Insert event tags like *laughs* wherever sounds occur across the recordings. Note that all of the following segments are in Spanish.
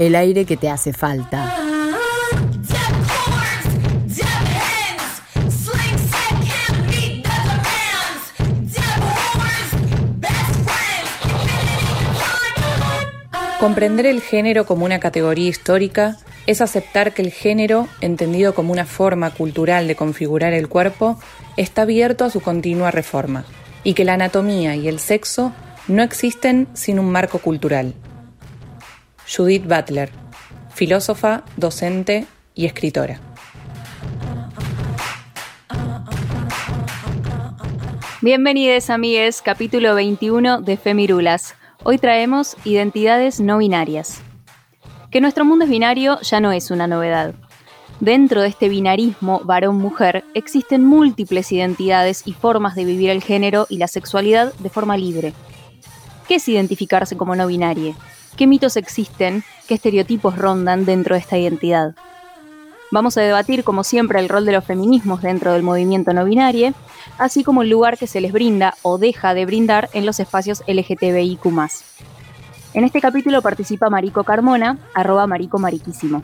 El aire que te hace falta. Comprender el género como una categoría histórica es aceptar que el género, entendido como una forma cultural de configurar el cuerpo, está abierto a su continua reforma, y que la anatomía y el sexo no existen sin un marco cultural. Judith Butler, filósofa, docente y escritora. Bienvenidos amigues, capítulo 21 de Femirulas. Hoy traemos identidades no binarias. Que nuestro mundo es binario ya no es una novedad. Dentro de este binarismo varón-mujer existen múltiples identidades y formas de vivir el género y la sexualidad de forma libre. ¿Qué es identificarse como no binario? Qué mitos existen, qué estereotipos rondan dentro de esta identidad. Vamos a debatir, como siempre, el rol de los feminismos dentro del movimiento no binario, así como el lugar que se les brinda o deja de brindar en los espacios LGTBIQ. En este capítulo participa Marico Carmona, arroba Marico Mariquísimo.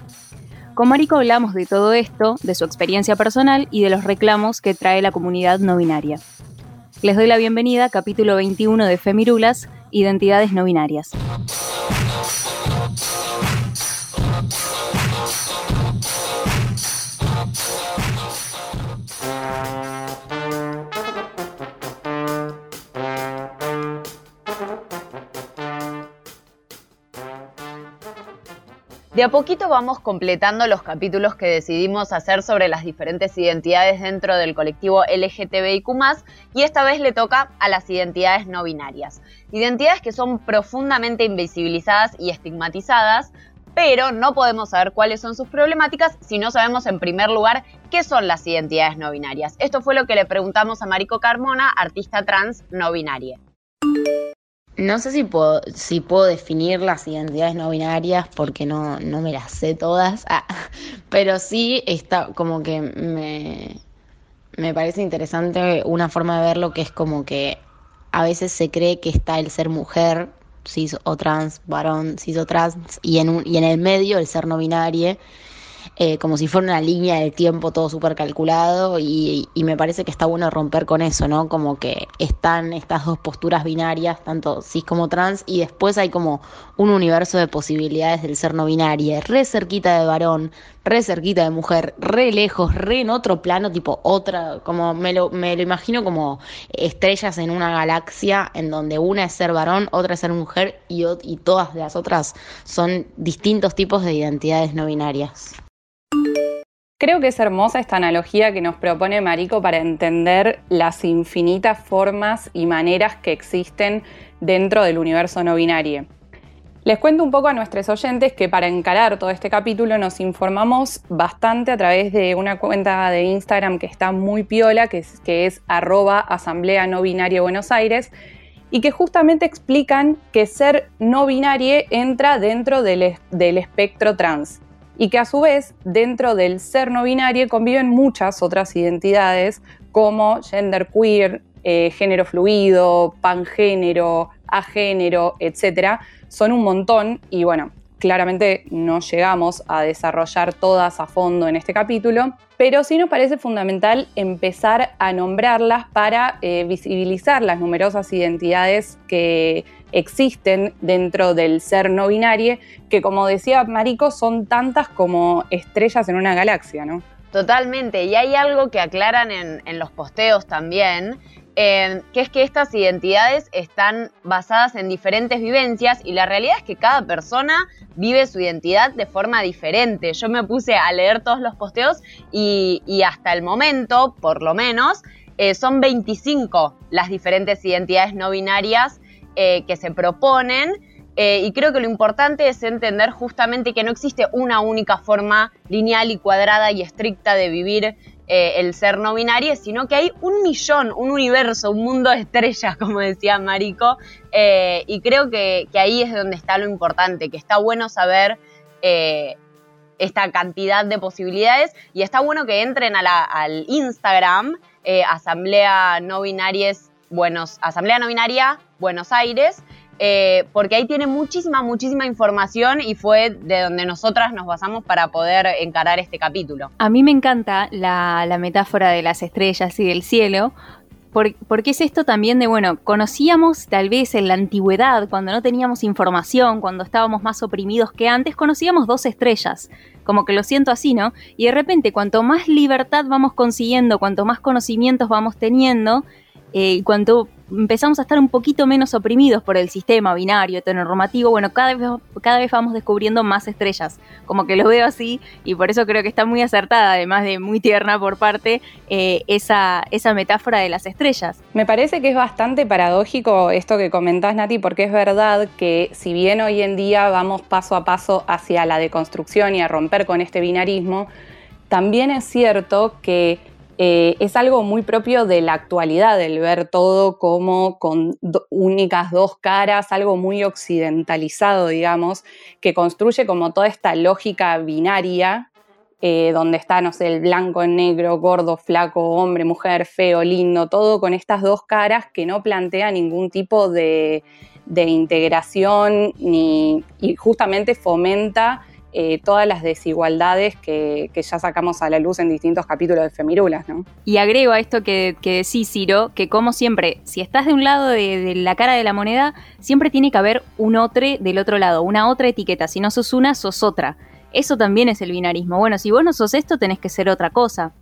Con Marico hablamos de todo esto, de su experiencia personal y de los reclamos que trae la comunidad no binaria. Les doy la bienvenida, capítulo 21 de Femirulas, Identidades no binarias. De a poquito vamos completando los capítulos que decidimos hacer sobre las diferentes identidades dentro del colectivo LGTBIQ y esta vez le toca a las identidades no binarias. Identidades que son profundamente invisibilizadas y estigmatizadas, pero no podemos saber cuáles son sus problemáticas si no sabemos en primer lugar qué son las identidades no binarias. Esto fue lo que le preguntamos a Marico Carmona, artista trans no binaria. No sé si puedo, si puedo definir las identidades no binarias porque no, no me las sé todas, ah, *laughs* pero sí está como que me, me parece interesante una forma de verlo que es como que a veces se cree que está el ser mujer, cis o trans, varón, cis o trans, y en, un, y en el medio el ser no binario eh, como si fuera una línea del tiempo todo súper calculado y, me parece que está bueno romper con eso, ¿no? Como que están estas dos posturas binarias, tanto cis como trans, y después hay como un universo de posibilidades del ser no binario, re cerquita de varón, re cerquita de mujer, re lejos, re en otro plano, tipo otra, como me lo, me lo imagino como estrellas en una galaxia en donde una es ser varón, otra es ser mujer y, y todas las otras son distintos tipos de identidades no binarias. Creo que es hermosa esta analogía que nos propone Marico para entender las infinitas formas y maneras que existen dentro del universo no binario. Les cuento un poco a nuestros oyentes que para encarar todo este capítulo nos informamos bastante a través de una cuenta de Instagram que está muy piola, que es, que es arroba asamblea no binaria Buenos Aires, y que justamente explican que ser no binario entra dentro del, del espectro trans y que a su vez dentro del ser no binario conviven muchas otras identidades como gender queer, eh, género fluido, pangénero, agénero, etc. Son un montón y bueno, claramente no llegamos a desarrollar todas a fondo en este capítulo, pero sí nos parece fundamental empezar a nombrarlas para eh, visibilizar las numerosas identidades que existen dentro del ser no binario, que como decía Marico, son tantas como estrellas en una galaxia, ¿no? Totalmente, y hay algo que aclaran en, los posteos también, eh, que es que estas identidades están basadas en diferentes vivencias y la realidad es que cada persona vive su identidad de forma diferente. Yo me puse a leer todos los posteos y, hasta el momento, por lo menos, eh, son 25 las diferentes identidades no binarias eh, que se proponen Eh, y creo que lo importante es entender justamente que no existe una única forma lineal y cuadrada y estricta de vivir eh, el ser no binario, sino que hay un millón, un universo, un mundo de estrellas, *laughs* como decía Marico, y creo que, ahí es donde está lo importante, que está bueno saber esta cantidad de posibilidades y está bueno que entren al Instagram, Asamblea No Binarias Buenos, Asamblea No Binaria Buenos Aires, eh, porque ahí tiene muchísima, muchísima información y fue de donde nosotras nos basamos para poder encarar este capítulo. A mí me encanta la, metáfora de las estrellas y del cielo, porque es esto también de, bueno, conocíamos tal vez en la antigüedad, cuando no teníamos información, cuando estábamos más oprimidos que antes, conocíamos dos estrellas, como que lo siento así, ¿no? Y de repente, cuanto más libertad vamos consiguiendo, cuanto más conocimientos vamos teniendo, eh, cuanto empezamos a estar un poquito menos oprimidos por el sistema binario, heteronormativo, bueno, cada vez, cada vez vamos descubriendo más estrellas, como que lo veo así y por eso creo que está muy acertada, además de muy tierna por parte, eh, esa, esa metáfora de las estrellas. Me parece que es bastante paradójico esto que comentás, Nati, porque es verdad que si bien hoy en día vamos paso a paso hacia la deconstrucción y a romper con este binarismo, también es cierto que eh, es algo muy propio de la actualidad, el ver todo como con únicas dos caras, algo muy occidentalizado, digamos, que construye como toda esta lógica binaria, eh, donde está, no sé, el blanco, negro, gordo, flaco, hombre, mujer, feo, lindo, todo con estas dos caras que no plantea ningún tipo de, de integración ni, y justamente fomenta eh, todas las desigualdades que, ya sacamos a la luz en distintos capítulos de Femirulas. ¿no? Y agrego a esto que, que, decís, Ciro, que como siempre, si estás de un lado de, la cara de la moneda, siempre tiene que haber un otro del otro lado, una otra etiqueta. Si no sos una, sos otra. Eso también es el binarismo. Bueno, si vos no sos esto, tenés que ser otra cosa.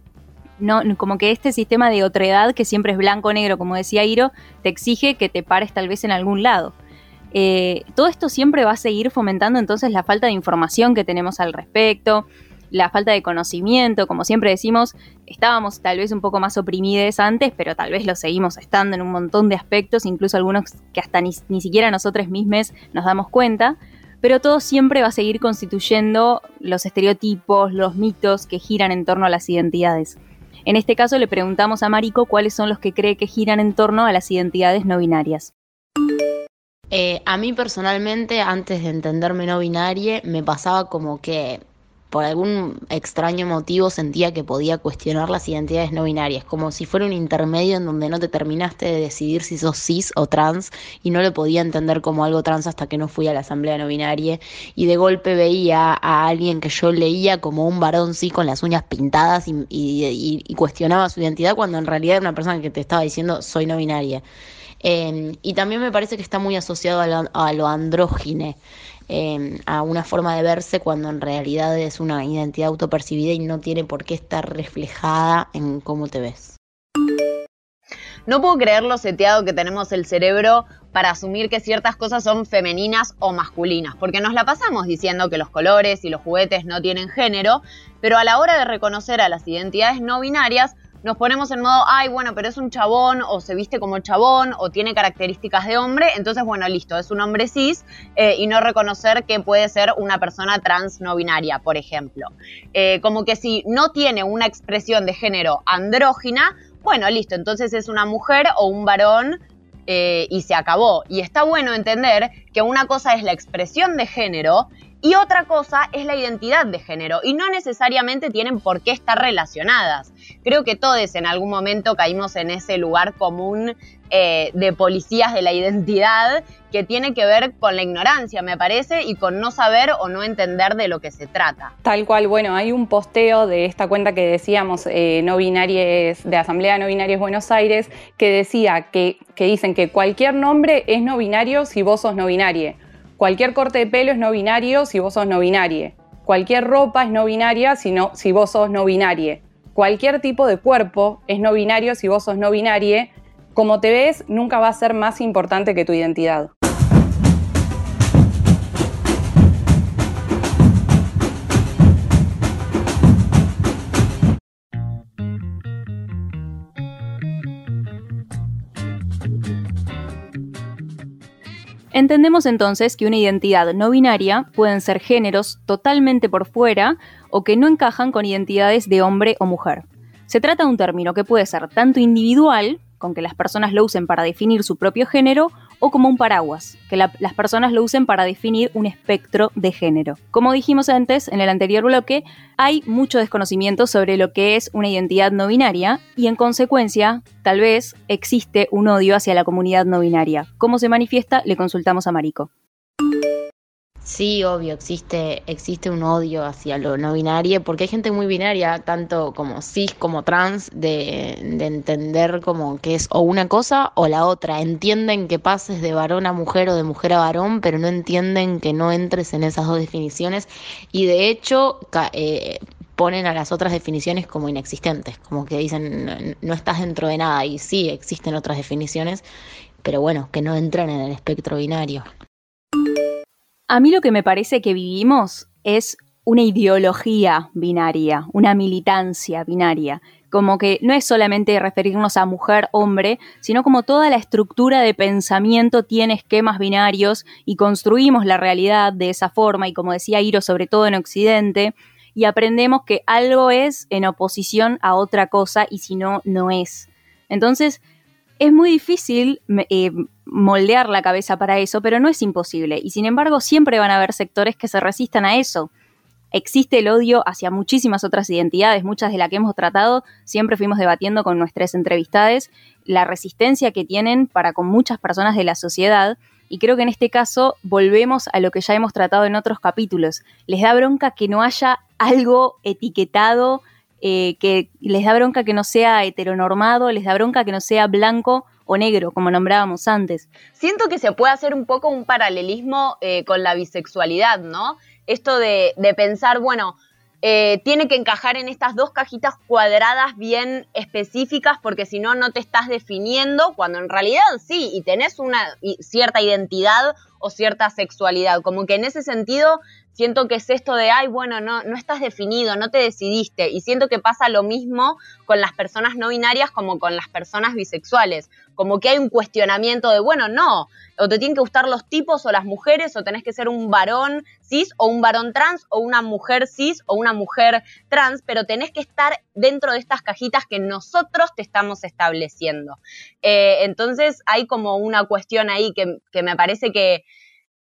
No, como que este sistema de otredad, que siempre es blanco-negro, como decía Iro, te exige que te pares tal vez en algún lado. Eh, todo esto siempre va a seguir fomentando entonces la falta de información que tenemos al respecto, la falta de conocimiento, como siempre decimos, estábamos tal vez un poco más oprimidos antes, pero tal vez lo seguimos estando en un montón de aspectos, incluso algunos que hasta ni, siquiera nosotros mismos nos damos cuenta, pero todo siempre va a seguir constituyendo los estereotipos, los mitos que giran en torno a las identidades. En este caso le preguntamos a Mariko cuáles son los que cree que giran en torno a las identidades no binarias. Eh, a mí personalmente, antes de entenderme no binaria, me pasaba como que por algún extraño motivo sentía que podía cuestionar las identidades no binarias, como si fuera un intermedio en donde no te terminaste de decidir si sos cis o trans y no lo podía entender como algo trans hasta que no fui a la asamblea no binaria y de golpe veía a alguien que yo leía como un varón cis con las uñas pintadas y cuestionaba su identidad cuando en realidad era una persona que te estaba diciendo soy no binaria. Em, y también me parece que está muy asociado a lo, a andrógine, em, a una forma de verse cuando en realidad es una identidad autopercibida y no tiene por qué estar reflejada en cómo te ves. No puedo creer lo seteado que tenemos el cerebro para asumir que ciertas cosas son femeninas o masculinas, porque nos la pasamos diciendo que los colores y los juguetes no tienen género, pero a la hora de reconocer a las identidades no binarias, nos ponemos en modo, ay, bueno, pero es un chabón, o se viste como chabón, o tiene características de hombre, entonces, bueno, listo, es un hombre cis, eh, y no reconocer que puede ser una persona trans no binaria, por ejemplo. Eh, como que si no tiene una expresión de género andrógina, bueno, listo, entonces es una mujer o un varón eh, y se acabó. Y está bueno entender que una cosa es la expresión de género y otra cosa es la identidad de género y no necesariamente tienen por qué estar relacionadas. Creo que todos en algún momento caímos en ese lugar común eh, de policías de la identidad que tiene que ver con la ignorancia, me parece, y con no saber o no entender de lo que se trata. Tal cual, bueno, hay un posteo de esta cuenta que decíamos, eh, no binarias, de Asamblea No Binarias Buenos Aires, que decía que, que dicen que cualquier nombre es no binario si vos sos no binaria Cualquier corte de pelo es no binario si vos sos no binaria. Cualquier ropa es no binaria si, si vos sos no binaria. Cualquier tipo de cuerpo es no binario si vos sos no binaria. Como te ves, nunca va a ser más importante que tu identidad. Entendemos entonces que una identidad no binaria pueden ser géneros totalmente por fuera o que no encajan con identidades de hombre o mujer. Se trata de un término que puede ser tanto individual, con que las personas lo usen para definir su propio género, o como un paraguas, que las personas lo usen para definir un espectro de género. Como dijimos antes en el anterior bloque, hay mucho desconocimiento sobre lo que es una identidad no binaria y en consecuencia, tal vez existe un odio hacia la comunidad no binaria. ¿Cómo se manifiesta? Le consultamos a Marico. Sí, obvio, existe, existe un odio hacia lo no binario, porque hay gente muy binaria, tanto como cis como trans, de, de, entender como que es o una cosa o la otra. Entienden que pases de varón a mujer o de mujer a varón, pero no entienden que no entres en esas dos definiciones. Y de hecho, eh, ponen a las otras definiciones como inexistentes, como que dicen no estás dentro de nada. Y sí, existen otras definiciones, pero bueno, que no entran en el espectro binario. A mí lo que me parece que vivimos es una ideología binaria, una militancia binaria, como que no es solamente referirnos a mujer, hombre, sino como toda la estructura de pensamiento tiene esquemas binarios y construimos la realidad de esa forma y como decía Iro, sobre todo en Occidente, y aprendemos que algo es en oposición a otra cosa y si no, no es. Entonces, es muy difícil eh, moldear la cabeza para eso, pero no es imposible. Y sin embargo, siempre van a haber sectores que se resistan a eso. Existe el odio hacia muchísimas otras identidades, muchas de las que hemos tratado, siempre fuimos debatiendo con nuestras entrevistades la resistencia que tienen para con muchas personas de la sociedad. Y creo que en este caso volvemos a lo que ya hemos tratado en otros capítulos. Les da bronca que no haya algo etiquetado, eh, que les da bronca que no sea heteronormado, les da bronca que no sea blanco o negro, como nombrábamos antes. Siento que se puede hacer un poco un paralelismo eh, con la bisexualidad, ¿no? Esto de, pensar, bueno, eh, tiene que encajar en estas dos cajitas cuadradas bien específicas porque si no, no te estás definiendo, cuando en realidad sí, y tenés una cierta identidad o cierta sexualidad. Como que en ese sentido siento que es esto de, ay, bueno, no, no estás definido, no te decidiste. Y siento que pasa lo mismo con las personas no binarias como con las personas bisexuales. Como que hay un cuestionamiento de, bueno, no, o te tienen que gustar los tipos o las mujeres, o tenés que ser un varón cis o un varón trans, o una mujer cis o una mujer trans, pero tenés que estar dentro de estas cajitas que nosotros te estamos estableciendo. Eh, entonces hay como una cuestión ahí que, que me parece que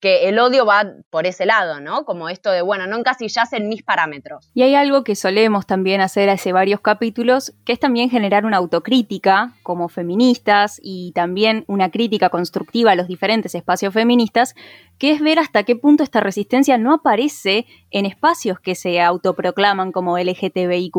que el odio va por ese lado, ¿no? Como esto de, bueno, no encasillas en mis parámetros. Y hay algo que solemos también hacer hace varios capítulos, que es también generar una autocrítica como feministas y también una crítica constructiva a los diferentes espacios feministas, que es ver hasta qué punto esta resistencia no aparece en espacios que se autoproclaman como LGTBIQ.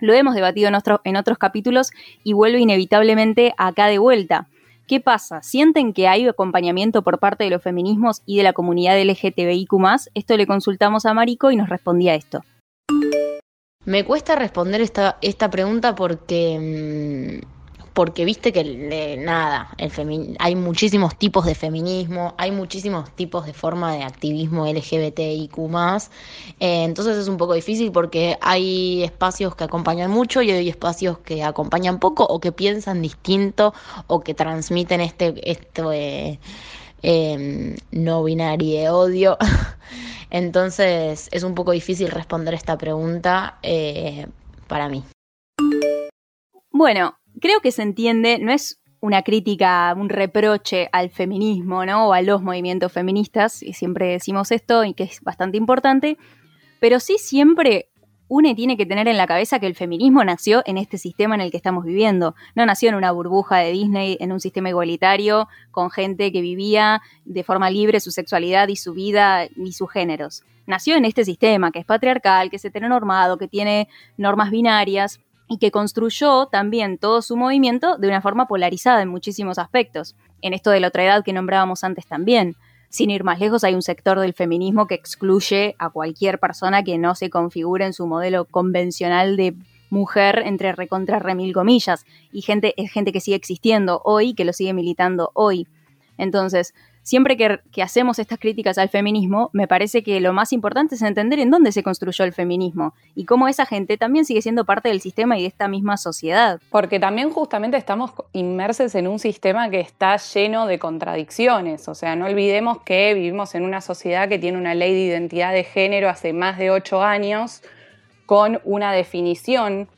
Lo hemos debatido en, en otros capítulos y vuelve inevitablemente acá de vuelta. ¿Qué pasa? ¿Sienten que hay acompañamiento por parte de los feminismos y de la comunidad LGTBIQ? Esto le consultamos a Marico y nos respondía esto. Me cuesta responder esta, esta pregunta porque mm, porque viste que nada, el hay muchísimos tipos de feminismo, hay muchísimos tipos de forma de activismo LGBTIQ eh, entonces es un poco difícil porque hay espacios que acompañan mucho y hay espacios que acompañan poco o que piensan distinto o que transmiten este, em, no binario de odio. *laughs* entonces es un poco difícil responder esta pregunta eh, para mí. Bueno, creo que se entiende, no es una crítica, un reproche al feminismo, ¿no? O a los movimientos feministas, y siempre decimos esto y que es bastante importante, pero sí siempre uno tiene que tener en la cabeza que el feminismo nació en este sistema en el que estamos viviendo. No nació en una burbuja de Disney, en un sistema igualitario, con gente que vivía de forma libre su sexualidad y su vida y sus géneros. Nació en este sistema que es patriarcal, que es heteronormado, que tiene normas binarias y que construyó también todo su movimiento de una forma polarizada en muchísimos aspectos. En esto de la otra edad que nombrábamos antes también. Sin ir más lejos, hay un sector del feminismo que excluye a cualquier persona que no se configure en su modelo convencional de mujer entre recontra remil comillas. Y gente, es gente que sigue existiendo hoy, que lo sigue militando hoy. Entonces, siempre que, hacemos estas críticas al feminismo, me parece que lo más importante es entender en dónde se construyó el feminismo y cómo esa gente también sigue siendo parte del sistema y de esta misma sociedad. Porque también justamente estamos inmersos en un sistema que está lleno de contradicciones. O sea, no olvidemos que vivimos en una sociedad que tiene una ley de identidad de género hace más de ocho años con una definición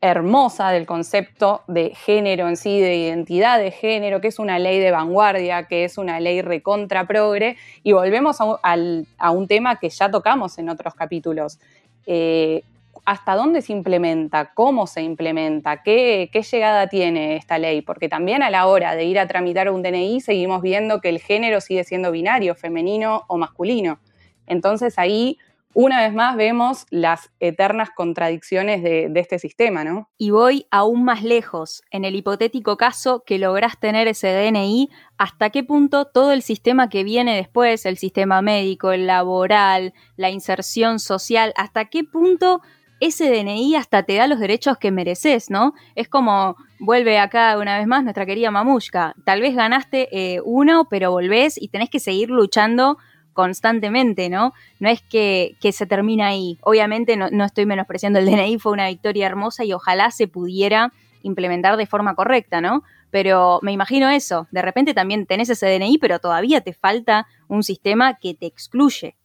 hermosa del concepto de género en sí, de identidad de género, que es una ley de vanguardia, que es una ley recontra progre, y volvemos a, un tema que ya tocamos en otros capítulos. Eh, ¿Hasta dónde se implementa? ¿Cómo se implementa? ¿Qué, ¿Qué llegada tiene esta ley? Porque también a la hora de ir a tramitar un DNI seguimos viendo que el género sigue siendo binario, femenino o masculino. Entonces ahí una vez más vemos las eternas contradicciones de, este sistema, ¿no? Y voy aún más lejos. En el hipotético caso que lográs tener ese DNI, ¿hasta qué punto todo el sistema que viene después, el sistema médico, el laboral, la inserción social, hasta qué punto ese DNI hasta te da los derechos que mereces, ¿no? Es como, vuelve acá una vez más nuestra querida Mamushka, tal vez ganaste eh, uno, pero volvés y tenés que seguir luchando constantemente, ¿no? No es que, se termina ahí. Obviamente no, no, estoy menospreciando el *laughs* DNI, fue una victoria hermosa y ojalá se pudiera implementar de forma correcta, ¿no? Pero me imagino eso, de repente también tenés ese DNI, pero todavía te falta un sistema que te excluye.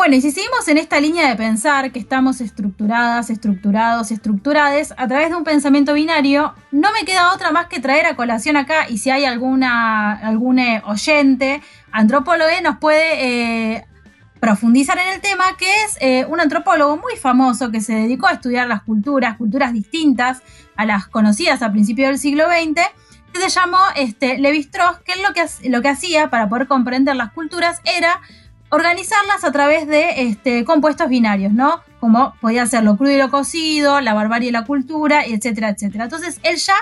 Bueno, y si seguimos en esta línea de pensar que estamos estructuradas, estructurados, estructurades a través de un pensamiento binario, no me queda otra más que traer a colación acá y si hay alguna algún eh, oyente, antropólogo, nos puede eh, profundizar en el tema, que es eh, un antropólogo muy famoso que se dedicó a estudiar las culturas, culturas distintas a las conocidas a principios del siglo XX, que se llamó este, Levi Strauss, que lo que, lo que hacía para poder comprender las culturas era organizarlas a través de este, compuestos binarios, ¿no? Como podía ser lo crudo y lo cocido, la barbarie y la cultura, etcétera, etcétera. Entonces él ya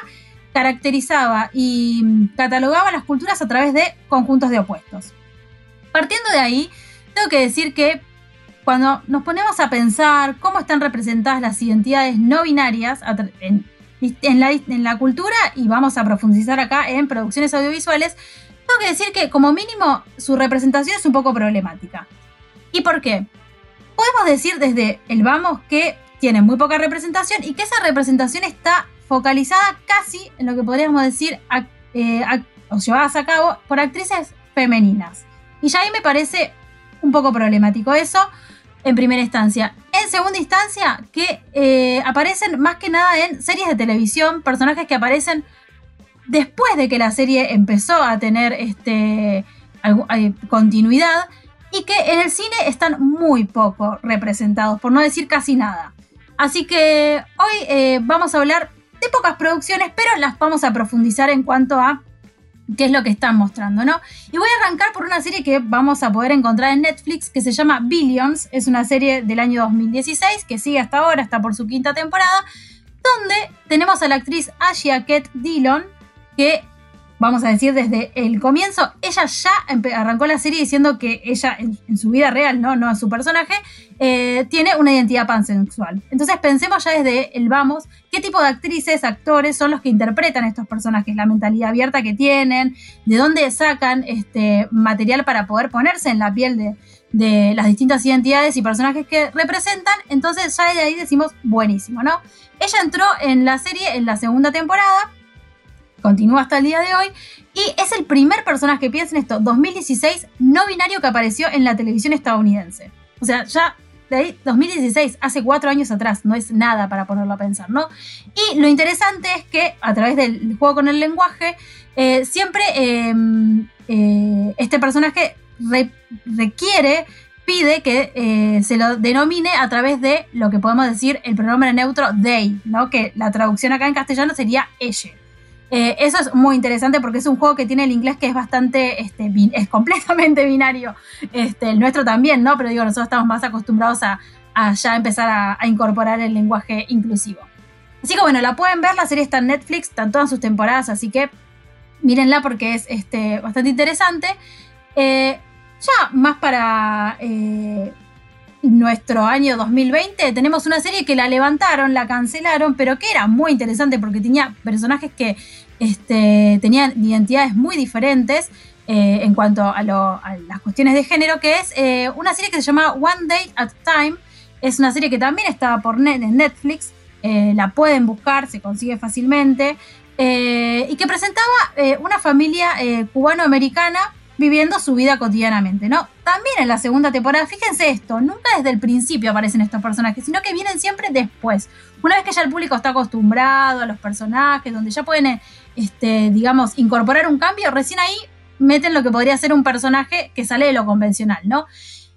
caracterizaba y mm, catalogaba las culturas a través de conjuntos de opuestos. Partiendo de ahí, tengo que decir que cuando nos ponemos a pensar cómo están representadas las identidades no binarias en, la, en la cultura, y vamos a profundizar acá en producciones audiovisuales, tengo que decir que como mínimo su representación es un poco problemática. ¿Y por qué? Podemos decir desde el vamos que tiene muy poca representación y que esa representación está focalizada casi en lo que podríamos decir eh, o llevadas a cabo por actrices femeninas. Y ya ahí me parece un poco problemático eso en primera instancia. En segunda instancia, que eh, aparecen más que nada en series de televisión, personajes que aparecen después de que la serie empezó a tener este, eh, continuidad y que en el cine están muy poco representados, por no decir casi nada. Así que hoy eh, vamos a hablar de pocas producciones, pero las vamos a profundizar en cuanto a qué es lo que están mostrando, ¿no? Y voy a arrancar por una serie que vamos a poder encontrar en Netflix que se llama Billions, es una serie del año 2016 que sigue hasta ahora, está por su quinta temporada, donde tenemos a la actriz Ashia Ket Dillon, que, vamos a decir, desde el comienzo, ella ya arrancó la serie diciendo que ella, en, su vida real, no, no su personaje, eh, tiene una identidad pansexual. Entonces pensemos ya desde el vamos, qué tipo de actrices, actores son los que interpretan a estos personajes, la mentalidad abierta que tienen, de dónde sacan este material para poder ponerse en la piel de, de las distintas identidades y personajes que representan, entonces ya de ahí decimos buenísimo, ¿no? Ella entró en la serie en la segunda temporada, continúa hasta el día de hoy. Y es el primer personaje, que piensa en esto, 2016, no binario que apareció en la televisión estadounidense. O sea, ya de ahí, 2016, hace cuatro años atrás, no es nada para ponerlo a pensar, ¿no? Y lo interesante es que a través del juego con el lenguaje, eh, siempre em, eh, este personaje requiere, pide que eh, se lo denomine a través de lo que podemos decir el pronombre neutro they, ¿no? Que la traducción acá en castellano sería ella. Eh, eso es muy interesante porque es un juego que tiene el inglés que es bastante, este, es completamente *laughs* binario. Este, el nuestro también, ¿no? Pero digo, nosotros estamos más acostumbrados a, ya empezar a, incorporar el lenguaje inclusivo. Así que bueno, la pueden ver, la serie está en Netflix, están todas sus temporadas, así que mírenla porque es este, bastante interesante. Eh, ya más para eh, nuestro año 2020 tenemos una serie que la levantaron, la cancelaron, pero que era muy interesante porque tenía personajes que este, tenían identidades muy diferentes eh, en cuanto a, las cuestiones de género, que es eh, una serie que se llama One Day at a Time. Es una serie que también estaba por en Netflix, eh, la pueden buscar, se consigue fácilmente, y que presentaba una familia cubano-americana viviendo su vida cotidianamente, ¿no? También en la segunda temporada, fíjense esto, nunca desde el principio aparecen estos personajes, sino que vienen siempre después. Una vez que ya el público está acostumbrado a los personajes, donde ya pueden, este, digamos, incorporar un cambio, recién ahí meten lo que podría ser un personaje que sale de lo convencional, ¿no?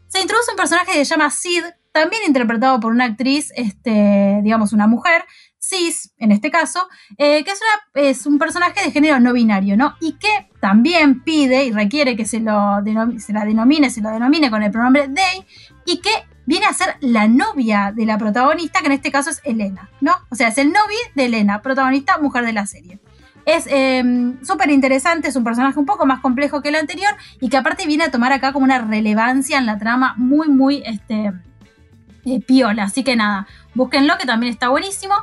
Se introduce un personaje que se llama Sid, también interpretado por una actriz, este, digamos, una mujer, cis, en este caso, eh, que es, una, es, un personaje de género no binario, ¿no? Y que también pide y requiere que se, lo se la denomine, se lo denomine con el pronombre they, y que viene a ser la novia de la protagonista, que en este caso es Elena, ¿no? O sea, es el novio de Elena, protagonista mujer de la serie. Es em, súper interesante, es un personaje un poco más complejo que el anterior y que aparte viene a tomar acá como una relevancia en la trama muy, muy este, eh, piola. Así que nada, búsquenlo que también está buenísimo.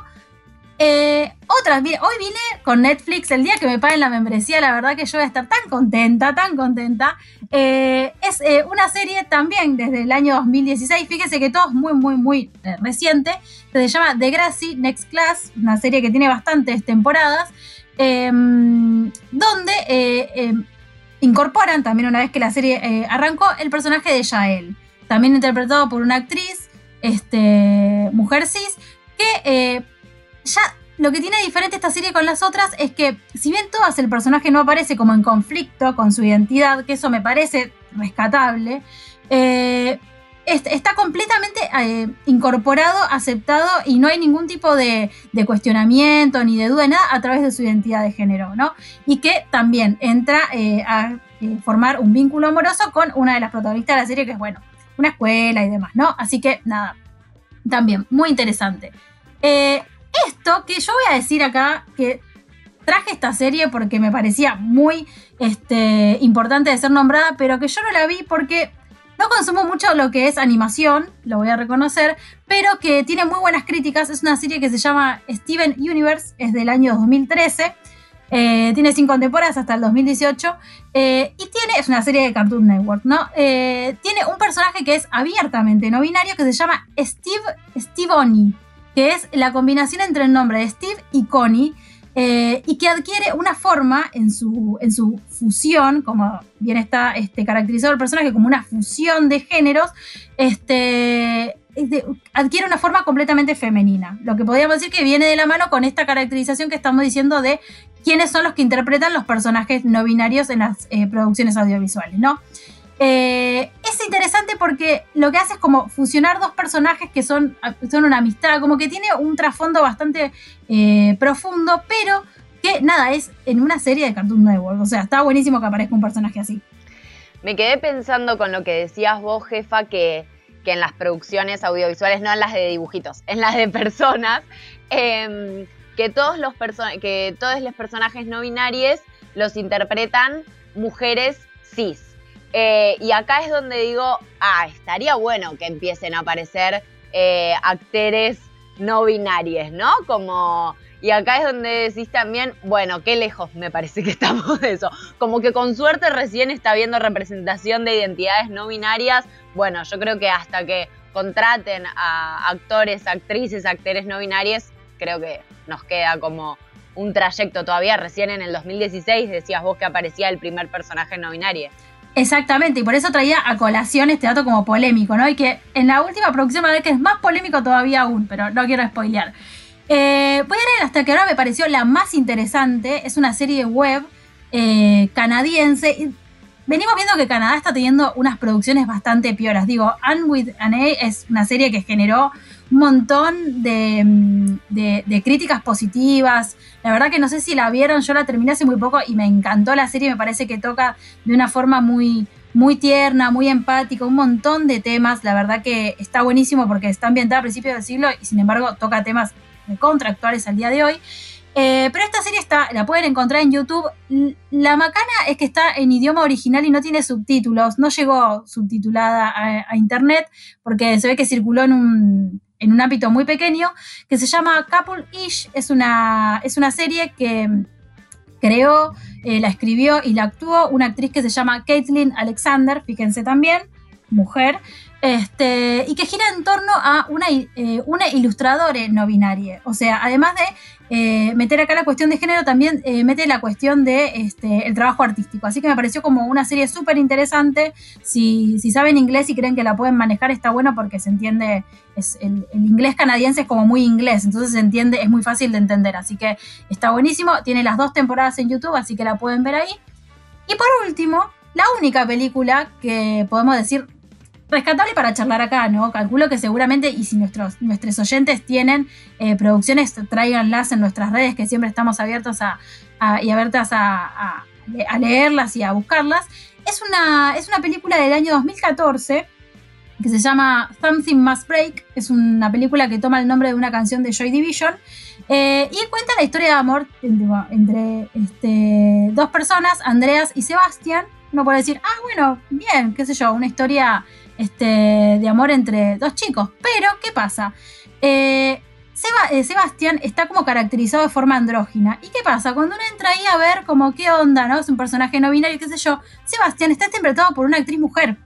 Eh, otras, hoy vine con Netflix, el día que me paguen la membresía, la verdad que yo voy a estar tan contenta, tan contenta. Eh, es eh, una serie también desde el año 2016, fíjese que todo es muy, muy, muy reciente. Se llama The Grassy Next Class, una serie que tiene bastantes temporadas. Em, donde em, incorporan también una vez que la serie arrancó el personaje de Yael, también interpretado por una actriz, este, mujer cis, que ya lo que tiene diferente esta serie con las otras es que si bien todas el personaje no aparece como en conflicto con su identidad, que eso me parece rescatable, está completamente eh, incorporado, aceptado y no hay ningún tipo de, cuestionamiento ni de duda, nada a través de su identidad de género, ¿no? Y que también entra eh, a eh, formar un vínculo amoroso con una de las protagonistas de la serie, que es, bueno, una escuela y demás, ¿no? Así que nada, también muy interesante. Esto que yo voy a decir acá, que traje esta serie porque me parecía muy este, importante de ser nombrada, pero que yo no la vi porque no consumo mucho lo que es animación, lo voy a reconocer, pero que tiene muy buenas críticas. Es una serie que se llama Steven Universe, es del año 2013. Eh, tiene cinco temporadas hasta el 2018 eh, y tiene, es una serie de Cartoon Network, ¿no? Eh, tiene un personaje que es abiertamente no binario que se llama Steve Steve que es la combinación entre el nombre de Steve y Connie. Eh, y que adquiere una forma en su, en su fusión, como bien está este, caracterizado el personaje como una fusión de géneros, este, adquiere una forma completamente femenina. Lo que podríamos decir que viene de la mano con esta caracterización que estamos diciendo de quiénes son los que interpretan los personajes no binarios en las eh, producciones audiovisuales, ¿no? Eh, es interesante porque lo que hace es como fusionar dos personajes que son, son una amistad, como que tiene un trasfondo bastante eh, profundo, pero que nada, es en una serie de Cartoon Network. O sea, está buenísimo que aparezca un personaje así. Me quedé pensando con lo que decías vos, jefa, que, que en las producciones audiovisuales, no en las de dibujitos, en las de personas, em, que, todos los que todos los personajes no binarios los interpretan mujeres cis. Eh, y acá es donde digo, ah, estaría bueno que empiecen a aparecer eh, actores no binarios, ¿no? Como, y acá es donde decís también, bueno, qué lejos me parece que *laughs* estamos de eso. Como que con suerte recién está habiendo representación de identidades no binarias. Bueno, yo creo que hasta que contraten a actores, actrices, actores no binarios, creo que nos queda como un trayecto todavía. Recién en el 2016 decías vos que aparecía el primer personaje no binario. Exactamente, y por eso traía a colación este dato como polémico, ¿no? Y que en la última producción va a ver que es más polémico todavía aún, pero no quiero spoilear. Eh, voy a leer hasta que ahora me pareció la más interesante. Es una serie web eh, canadiense. Venimos viendo que Canadá está teniendo unas producciones bastante pioras. Digo, Anne with an A es una serie que generó un montón de, críticas positivas. La verdad que no sé si la vieron, yo la terminé hace muy poco y me encantó la serie, me parece que toca de una forma muy, muy tierna, muy empática, un montón de temas. La verdad que está buenísimo porque está ambientada a principios del siglo y sin embargo toca temas contractuales al día de hoy. Eh, pero esta serie está, la pueden encontrar en YouTube. La macana es que está en idioma original y no tiene subtítulos. No llegó subtitulada a, internet porque se ve que circuló en un, en un ámbito muy pequeño que se llama Couple Ish. Es una, es una serie que creó, eh, la escribió y la actuó una actriz que se llama Caitlin Alexander, fíjense también, mujer, este, y que gira en torno a una, eh, una ilustradora no binaria. O sea, además de eh, meter acá la cuestión de género, también eh, mete la cuestión de este, el trabajo artístico. Así que me pareció como una serie súper interesante. Si, si, saben inglés y creen que la pueden manejar, está bueno porque se entiende, es, el, inglés canadiense es como muy inglés, entonces se entiende, es muy fácil de entender. Así que está buenísimo. Tiene las dos temporadas en YouTube, así que la pueden ver ahí. Y por último, la única película que podemos decir rescatable para charlar acá, ¿no? Calculo que seguramente, y si nuestros, nuestros oyentes tienen eh, producciones, tráiganlas en nuestras redes, que siempre estamos abiertos a, y abiertas a, leerlas y a buscarlas. Es una, es una película del año 2014 que se llama Something Must Break. Es una película que toma el nombre de una canción de Joy Division. Eh, y cuenta la historia de amor entre, este, dos personas, Andreas y Sebastián. Uno puede decir, ah, bueno, bien, qué sé yo, una historia este, de amor entre dos chicos. Pero, ¿qué pasa? Eh, eh, Sebastián está como caracterizado de forma andrógina. ¿Y qué pasa? Cuando uno entra ahí a ver como qué onda, ¿no? Es un personaje no binario, qué sé yo. Sebastián está interpretado por una actriz mujer.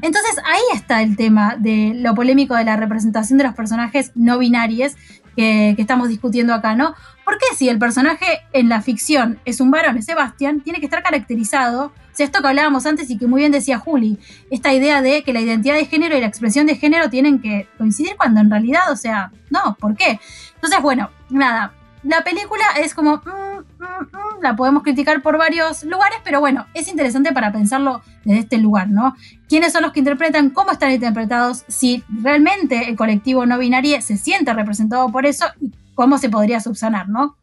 Entonces ahí está el tema de lo polémico de la representación de los personajes no binarios que, estamos discutiendo acá, ¿no? ¿Por qué si el personaje en la ficción es un varón, es Sebastián, tiene que estar caracterizado sea, esto que hablábamos antes y que muy bien decía Juli, esta idea de que la identidad de género y la expresión de género tienen que coincidir cuando en realidad, o sea, no, ¿por qué? Entonces, bueno, nada, la película es como, mm, mm, mm, la podemos criticar por varios lugares, pero bueno, es interesante para pensarlo desde este lugar, ¿no? ¿Quiénes son los que interpretan? ¿Cómo están interpretados? Si realmente el colectivo no binario se siente representado por eso y cómo se podría subsanar, ¿no?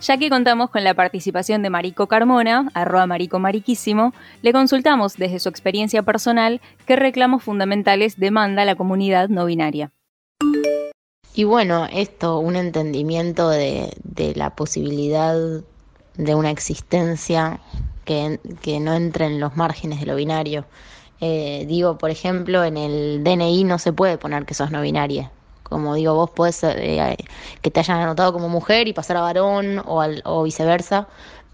Ya que contamos con la participación de Marico Carmona, arroba Marico Mariquísimo, le consultamos desde su experiencia personal qué reclamos fundamentales demanda la comunidad no binaria. Y bueno, esto, un entendimiento de, la posibilidad de una existencia que, no entre en los márgenes de lo binario. Eh, digo, por ejemplo, en el DNI no se puede poner que sos no binaria. Como digo, vos podés eh, que te hayan anotado como mujer y pasar a varón o, o viceversa,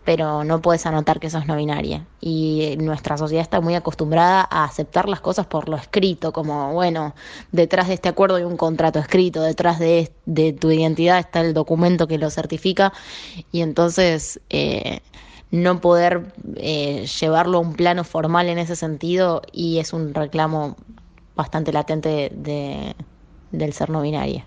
pero no puedes anotar que sos no binaria. Y nuestra sociedad está muy acostumbrada a aceptar las cosas por lo escrito, como, bueno, detrás de este acuerdo hay un contrato escrito, detrás de, tu identidad está el documento que lo certifica, y entonces eh, no poder eh, llevarlo a un plano formal en ese sentido, y es un reclamo bastante latente de del ser no binario.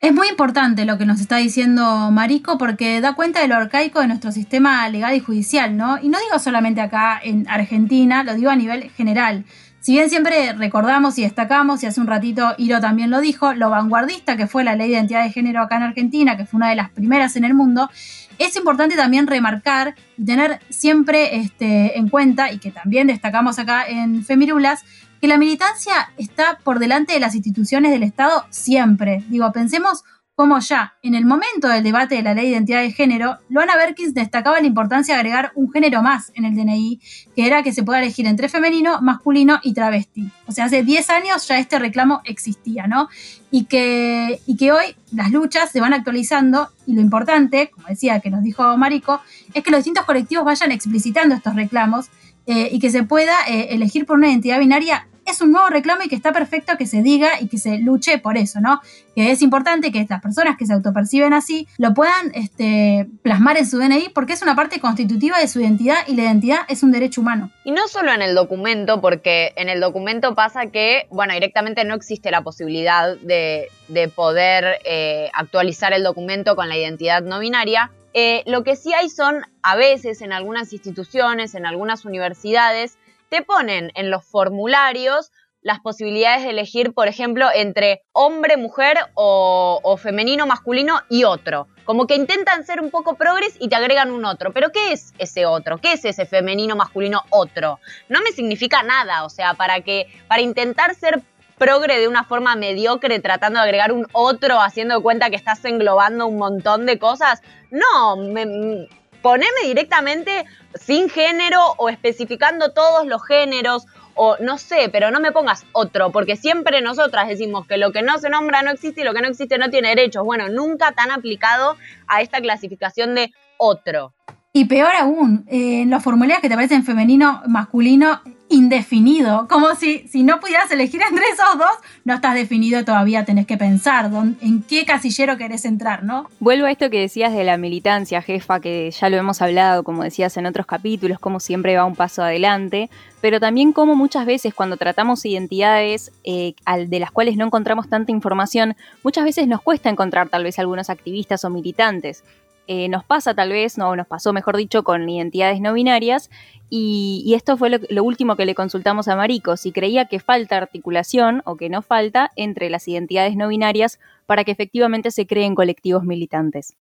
Es muy importante lo que nos está diciendo Marico porque da cuenta de lo arcaico de nuestro sistema legal y judicial, ¿no? Y no digo solamente acá en Argentina, lo digo a nivel general. Si bien siempre recordamos y destacamos, y hace un ratito Iro también lo dijo, lo vanguardista que fue la ley de identidad de género acá en Argentina, que fue una de las primeras en el mundo, es importante también remarcar y tener siempre este, en cuenta, y que también destacamos acá en Femirulas, que la militancia está por delante de las instituciones del Estado siempre. Digo, pensemos cómo ya en el momento del debate de la ley de identidad de género, Luana Berkins destacaba la importancia de agregar un género más en el DNI, que era que se pueda elegir entre femenino, masculino y travesti. O sea, hace 10 años ya este reclamo existía, ¿no? Y que, y que hoy las luchas se van actualizando y lo importante, como decía que nos dijo Marico, es que los distintos colectivos vayan explicitando estos reclamos eh, y que se pueda eh, elegir por una identidad binaria es un nuevo reclamo y que está perfecto que se diga y que se luche por eso, ¿no? Que es importante que estas personas que se autoperciben así lo puedan este, plasmar en su DNI porque es una parte constitutiva de su identidad y la identidad es un derecho humano. Y no solo en el documento, porque en el documento pasa que, bueno, directamente no existe la posibilidad de, poder eh, actualizar el documento con la identidad no binaria. Eh, lo que sí hay son, a veces, en algunas instituciones, en algunas universidades, te ponen en los formularios las posibilidades de elegir, por ejemplo, entre hombre, mujer o, femenino, masculino y otro. Como que intentan ser un poco progres y te agregan un otro. Pero ¿qué es ese otro? ¿Qué es ese femenino, masculino, otro? No me significa nada. O sea, para que, para intentar ser progre de una forma mediocre, tratando de agregar un otro, haciendo cuenta que estás englobando un montón de cosas. No, me, poneme directamente sin género o especificando todos los géneros o no sé, pero no me pongas otro, porque siempre nosotras decimos que lo que no se nombra no existe y lo que no existe no tiene derechos. Bueno, nunca tan aplicado a esta clasificación de otro. Y peor aún, eh, en los formularios que te aparecen femenino, masculino, indefinido. Como si, si no pudieras elegir entre esos dos, no estás definido todavía, tenés que pensar en qué casillero querés entrar, ¿no? Vuelvo a esto que decías de la militancia, jefa, que ya lo hemos hablado, como decías en otros capítulos, como siempre va un paso adelante, pero también como muchas veces cuando tratamos identidades eh, de las cuales no encontramos tanta información, muchas veces nos cuesta encontrar tal vez algunos activistas o militantes. Eh, nos pasa tal vez, no, nos pasó mejor dicho, con identidades no binarias, y, esto fue lo, último que le consultamos a Marico, si creía que falta articulación o que no falta entre las identidades no binarias para que efectivamente se creen colectivos militantes.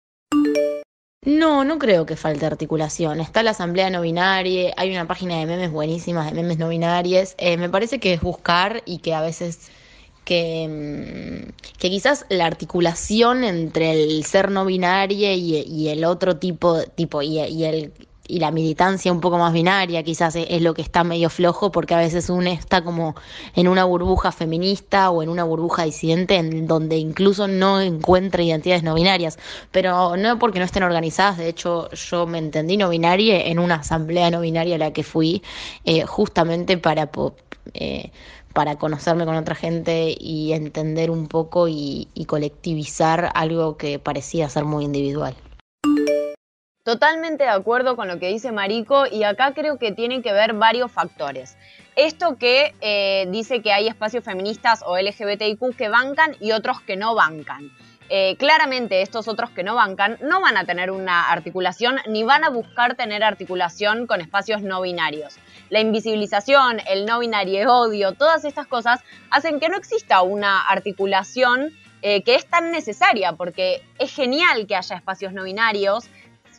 No, no creo que falte articulación. Está la asamblea no binaria, hay una página de memes buenísimas de memes no binarias. Eh, me parece que es buscar y que a veces que, mm, que quizás la articulación entre el ser no binario y, el otro tipo, tipo y, el y la militancia un poco más binaria quizás es, lo que está medio flojo porque a veces uno está como en una burbuja feminista o en una burbuja disidente en donde incluso no encuentra identidades no binarias, pero no porque no estén organizadas, de hecho yo me entendí no binaria en una asamblea no binaria a la que fui eh, justamente para... Eh, para conocerme con otra gente y entender un poco y, colectivizar algo que parecía ser muy individual. Totalmente de acuerdo con lo que dice Marico y acá creo que tienen que ver varios factores. Esto que eh, dice que hay espacios feministas o LGBTIQ que bancan y otros que no bancan. Eh, claramente estos otros que no bancan no van a tener una articulación ni van a buscar tener articulación con espacios no binarios. La invisibilización, el no binario odio, todas estas cosas hacen que no exista una articulación eh, que es tan necesaria, porque es genial que haya espacios no binarios.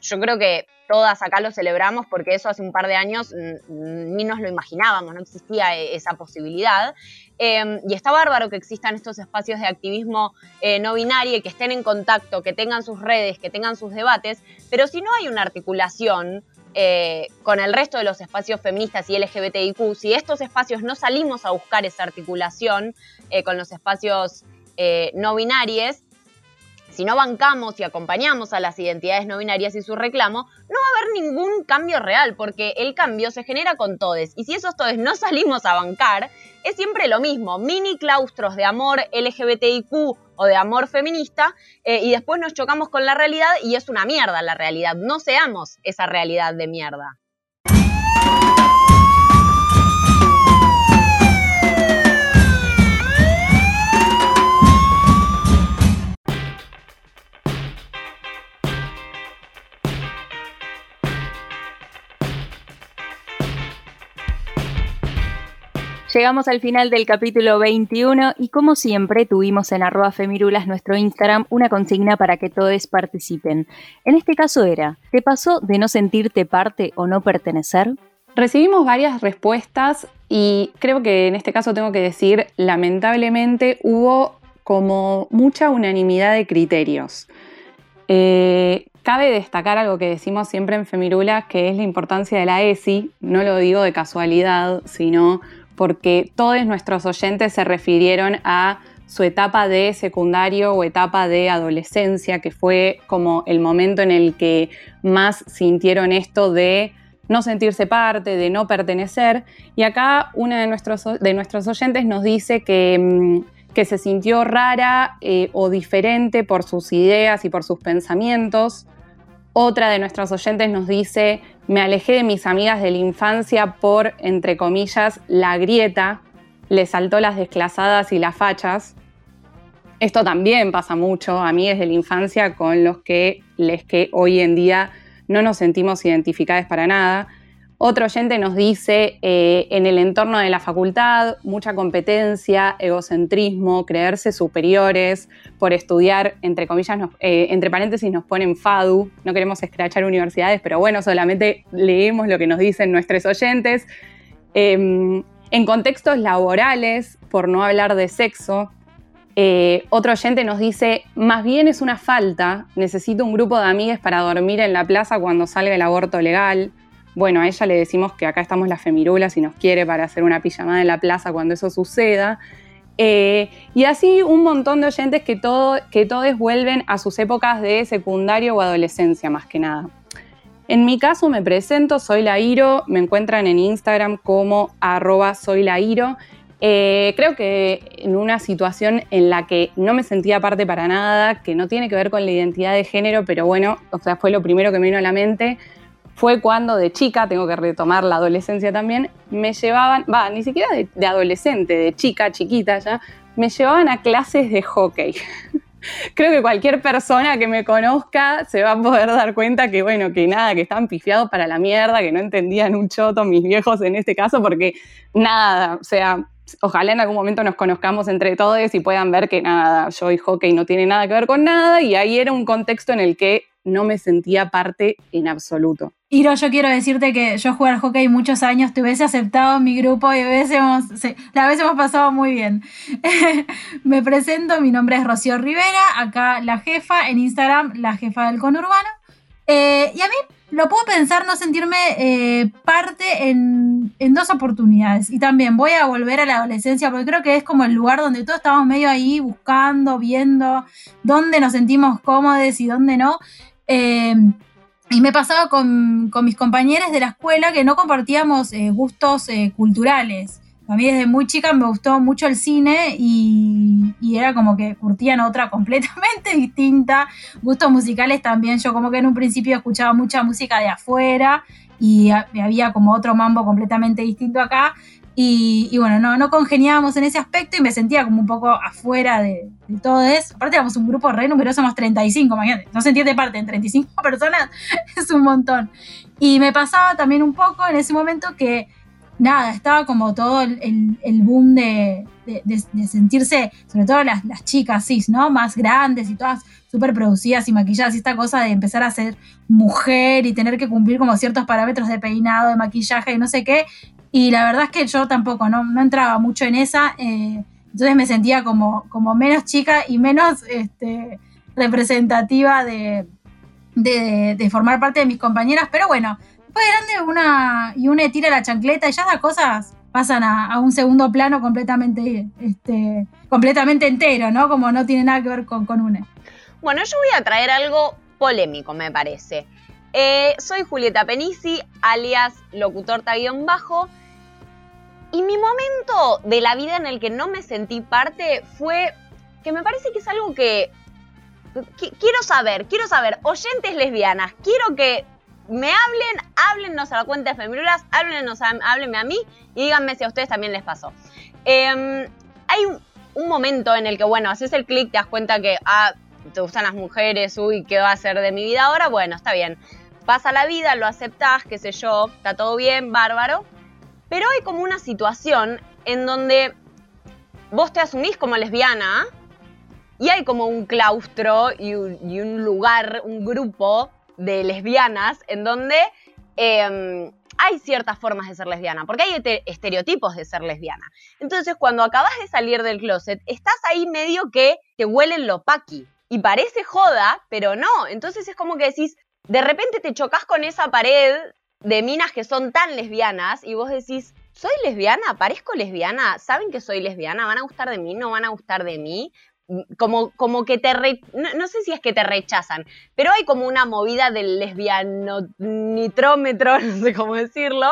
Yo creo que todas acá lo celebramos porque eso hace un par de años ni nos lo imaginábamos, no existía e, esa posibilidad. Em, y está bárbaro que existan estos espacios de activismo eh, no binario, que estén en contacto, que tengan sus redes, que tengan sus debates, pero si no hay una articulación eh, con el resto de los espacios feministas y LGBTIQ, si estos espacios no salimos a buscar esa articulación eh, con los espacios no binarios, si no bancamos y acompañamos a las identidades no binarias y su reclamo, no va a haber ningún cambio real, porque el cambio se genera con todes. Y si esos todes no *laughs* salimos a bancar, es siempre lo mismo, mini claustros de amor LGBTIQ o de amor feminista, eh, y después nos chocamos con la realidad y es una mierda la realidad. No seamos esa realidad de mierda. Llegamos al final del capítulo 21 y como siempre tuvimos en arroba femirulas nuestro Instagram una consigna para que todos participen. En este caso era, ¿te pasó de no sentirte parte o no pertenecer? Recibimos varias respuestas y creo que en este caso tengo que decir, lamentablemente hubo como mucha unanimidad de criterios. Eh, cabe destacar algo que decimos siempre en Femirulas, que es la importancia de la ESI, no lo digo de casualidad, sino porque todos nuestros oyentes se refirieron a su etapa de secundario o etapa de adolescencia, que fue como el momento en el que más sintieron esto de no sentirse parte, de no pertenecer. Y acá una de nuestros, de nuestros oyentes nos dice que, mm, que se sintió rara eh, o diferente por sus ideas y por sus pensamientos. Otra de nuestros oyentes nos dice me alejé de mis amigas de la infancia por, entre comillas, la grieta, le saltó las desclasadas y las fachas. Esto también pasa mucho a mí desde la infancia con los que les que hoy en día no nos sentimos identificadas para nada. Otro oyente nos dice, eh, en el entorno de la facultad, mucha competencia, egocentrismo, creerse superiores por estudiar, entre comillas, eh, entre paréntesis nos ponen FADU, no queremos escrachar universidades, pero bueno, solamente leemos lo que nos dicen nuestros oyentes. Em, en contextos laborales, por no hablar de sexo, eh, otro oyente nos dice, más bien es una falta, necesito un grupo de amigas para dormir en la plaza cuando salga el aborto legal. Bueno, a ella le decimos que acá estamos las femirulas y nos quiere para hacer una pijamada en la plaza cuando eso suceda. Eh, y así un montón de oyentes que, todo, que todos vuelven a sus épocas de secundario o adolescencia más que nada. En mi caso me presento, soy Lairo, me encuentran en Instagram como arroba soy Lairo. Eh, creo que en una situación en la que no me sentía parte para nada, que no tiene que ver con la identidad de género, pero bueno, o sea, fue lo primero que me vino a la mente, fue cuando de chica, tengo que retomar la adolescencia también, me llevaban, va, ni siquiera de, adolescente, de chica, chiquita ya, me llevaban a clases de hockey. *laughs* Creo que cualquier persona que me conozca se va a poder dar cuenta que, bueno, que nada, que estaban pifiados para la mierda, que no entendían un choto mis viejos en este caso, porque nada, o sea, ojalá en algún momento nos conozcamos entre todos y puedan ver que nada, yo y hockey no tiene nada que ver con nada, y ahí era un contexto en el que no me sentía parte en absoluto. Iro, yo quiero decirte que yo jugué al hockey muchos años, te hubiese aceptado en mi grupo y hubiésemos, la vez hemos pasado muy bien. *laughs* Me presento, mi nombre es Rocío Rivera, acá la jefa, en Instagram la jefa del conurbano. Eh, y a mí lo puedo pensar no sentirme eh, parte en, en, dos oportunidades. Y también voy a volver a la adolescencia porque creo que es como el lugar donde todos estamos medio ahí buscando, viendo dónde nos sentimos cómodos y dónde no. Eh, y me pasaba con, con, mis compañeros de la escuela que no compartíamos eh, gustos eh, culturales. A mí desde muy chica me gustó mucho el cine y, era como que curtían otra *laughs* completamente distinta. Gustos musicales también. Yo como que en un principio escuchaba mucha música de afuera y había como otro mambo completamente distinto acá. Y, bueno, no, no congeniábamos en ese aspecto y me sentía como un poco afuera de, todo eso. Aparte éramos un grupo re numeroso, somos 35, imagínate, no se entiende parte, en 35 *laughs* personas *laughs* es un montón. Y me pasaba también un poco en ese momento que, nada, estaba como todo el, boom de, sentirse, sobre todo las, las chicas cis, ¿no? Más grandes y todas súper producidas y maquilladas y esta cosa de empezar a ser mujer y tener que cumplir como ciertos parámetros de peinado, de maquillaje y no sé qué. Y la verdad es que yo tampoco, no, entraba mucho en esa. Eh, entonces me sentía como, como menos chica y menos este, representativa de, de, formar parte de mis compañeras. Pero bueno, después grande una, y una tira la chancleta y ya las cosas pasan a, un segundo plano completamente, este, completamente entero, ¿no? Como no tiene nada que ver con, con una. Bueno, yo voy a traer algo polémico, me parece. Eh, soy Julieta Penisi, alias locutor bajo y mi momento de la vida en el que no me sentí parte fue que me parece que es algo que, quiero saber, quiero saber, oyentes lesbianas, quiero que me hablen, háblennos a la cuenta de Femirulas, háblennos háblenme a mí y díganme si a ustedes también les pasó. Em, hay un, momento en el que, bueno, haces el clic, te das cuenta que, ah, te gustan las mujeres, uy, ¿qué va a ser de mi vida ahora? Bueno, está bien. Pasa la vida, lo aceptás, qué sé yo, está todo bien, bárbaro. Pero hay como una situación en donde vos te asumís como lesbiana y hay como un claustro y un, lugar, un grupo de lesbianas en donde em, hay ciertas formas de ser lesbiana, porque hay estereotipos de ser lesbiana. Entonces, cuando acabas de salir del closet, estás ahí medio que te huelen lo paqui. Y parece joda, pero no. Entonces es como que decís, de repente te chocas con esa pared de minas que son tan lesbianas y vos decís, ¿soy lesbiana? ¿Parezco lesbiana? ¿Saben que soy lesbiana? ¿Van a gustar de mí? ¿No van a gustar de mí? Mm, como, como que te... no, sé si es que te rechazan, pero hay como una movida del lesbiano nitrómetro, *laughs* no sé cómo decirlo,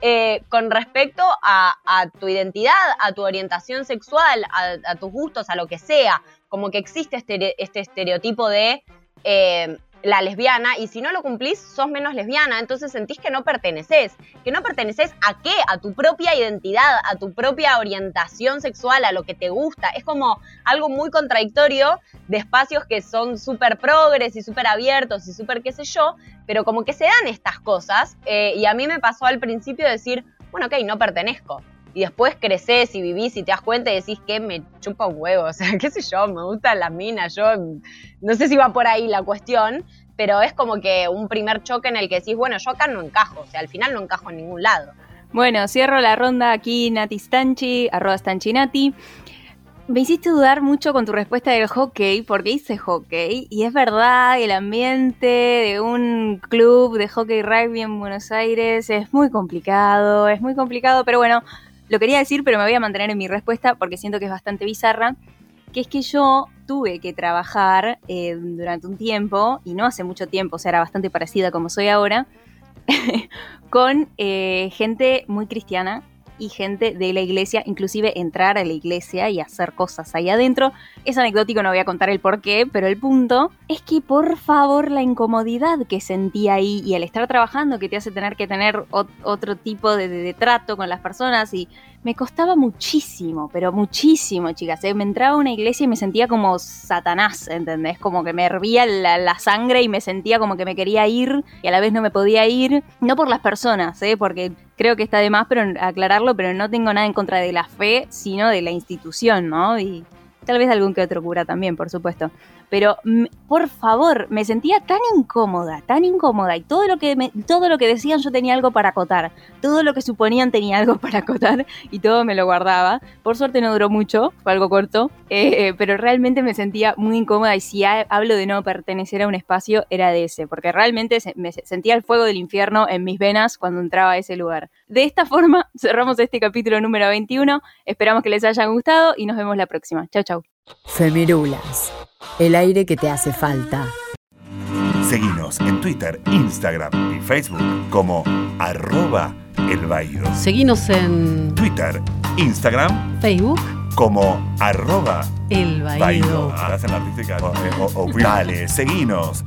eh, con respecto a, tu identidad, a tu orientación sexual, a, tus gustos, a lo que sea. Como que existe este, este estereotipo de... Eh, la lesbiana y si no lo cumplís sos menos lesbiana, entonces sentís que no perteneces, que no perteneces a qué, a tu propia identidad, a tu propia orientación sexual, a lo que te gusta, es como algo muy contradictorio de espacios que son súper progres y súper abiertos y súper qué sé yo, pero como que se dan estas cosas eh, y a mí me pasó al principio decir, bueno, ok, no pertenezco. Y después creces y vivís y te das cuenta y decís que me chupa un huevo, *laughs* o sea, qué sé yo, me gusta la mina, yo no sé si va por ahí la cuestión, pero es como que un primer choque en el que decís, bueno, yo acá no encajo, o sea, al final no encajo en ningún lado. Bueno, cierro la ronda aquí, Nati Stanchi, arroba Stanchinati. Me hiciste dudar mucho con tu respuesta del hockey, porque hice hockey, y es verdad, el ambiente de un club de hockey rugby en Buenos Aires es muy complicado, es muy complicado, pero bueno, lo quería decir, pero me voy a mantener en mi respuesta porque siento que es bastante bizarra, que es que yo tuve que trabajar eh, durante un tiempo, y no hace mucho tiempo, o sea, era bastante parecida como soy ahora, *laughs* con eh, gente muy cristiana y gente de la iglesia, inclusive entrar a la iglesia y hacer cosas ahí adentro. Es anecdótico, no voy a contar el por qué, pero el punto es que por favor la incomodidad que sentí ahí y al estar trabajando que te hace tener que tener otro tipo de trato con las personas y me costaba muchísimo, pero muchísimo, chicas. ¿eh? Me entraba a una iglesia y me sentía como Satanás, ¿entendés? Como que me hervía la, sangre y me sentía como que me quería ir y a la vez no me podía ir. No por las personas, ¿eh? porque creo que está de más pero aclararlo, pero no tengo nada en contra de la fe, sino de la institución, ¿no? Y tal vez algún que otro cura también, por supuesto pero por favor, me sentía tan incómoda, tan incómoda, y todo lo, que todo lo que decían yo tenía algo para acotar, todo lo que suponían tenía algo para acotar, y todo me lo guardaba. Por suerte no duró mucho, fue algo corto, eh, pero realmente me sentía muy incómoda, y si hablo de no pertenecer a un espacio, era de ese, porque realmente me sentía el fuego del infierno en mis venas cuando entraba a ese lugar. De esta forma, cerramos este capítulo número 21, esperamos que les haya gustado, y nos vemos la próxima. Chau, chau. Femirulas el aire que te hace falta. Seguinos en Twitter, Instagram y Facebook como arroba el Seguinos en Twitter, Instagram, Facebook como arroba el Hacen la artística. O, o, seguinos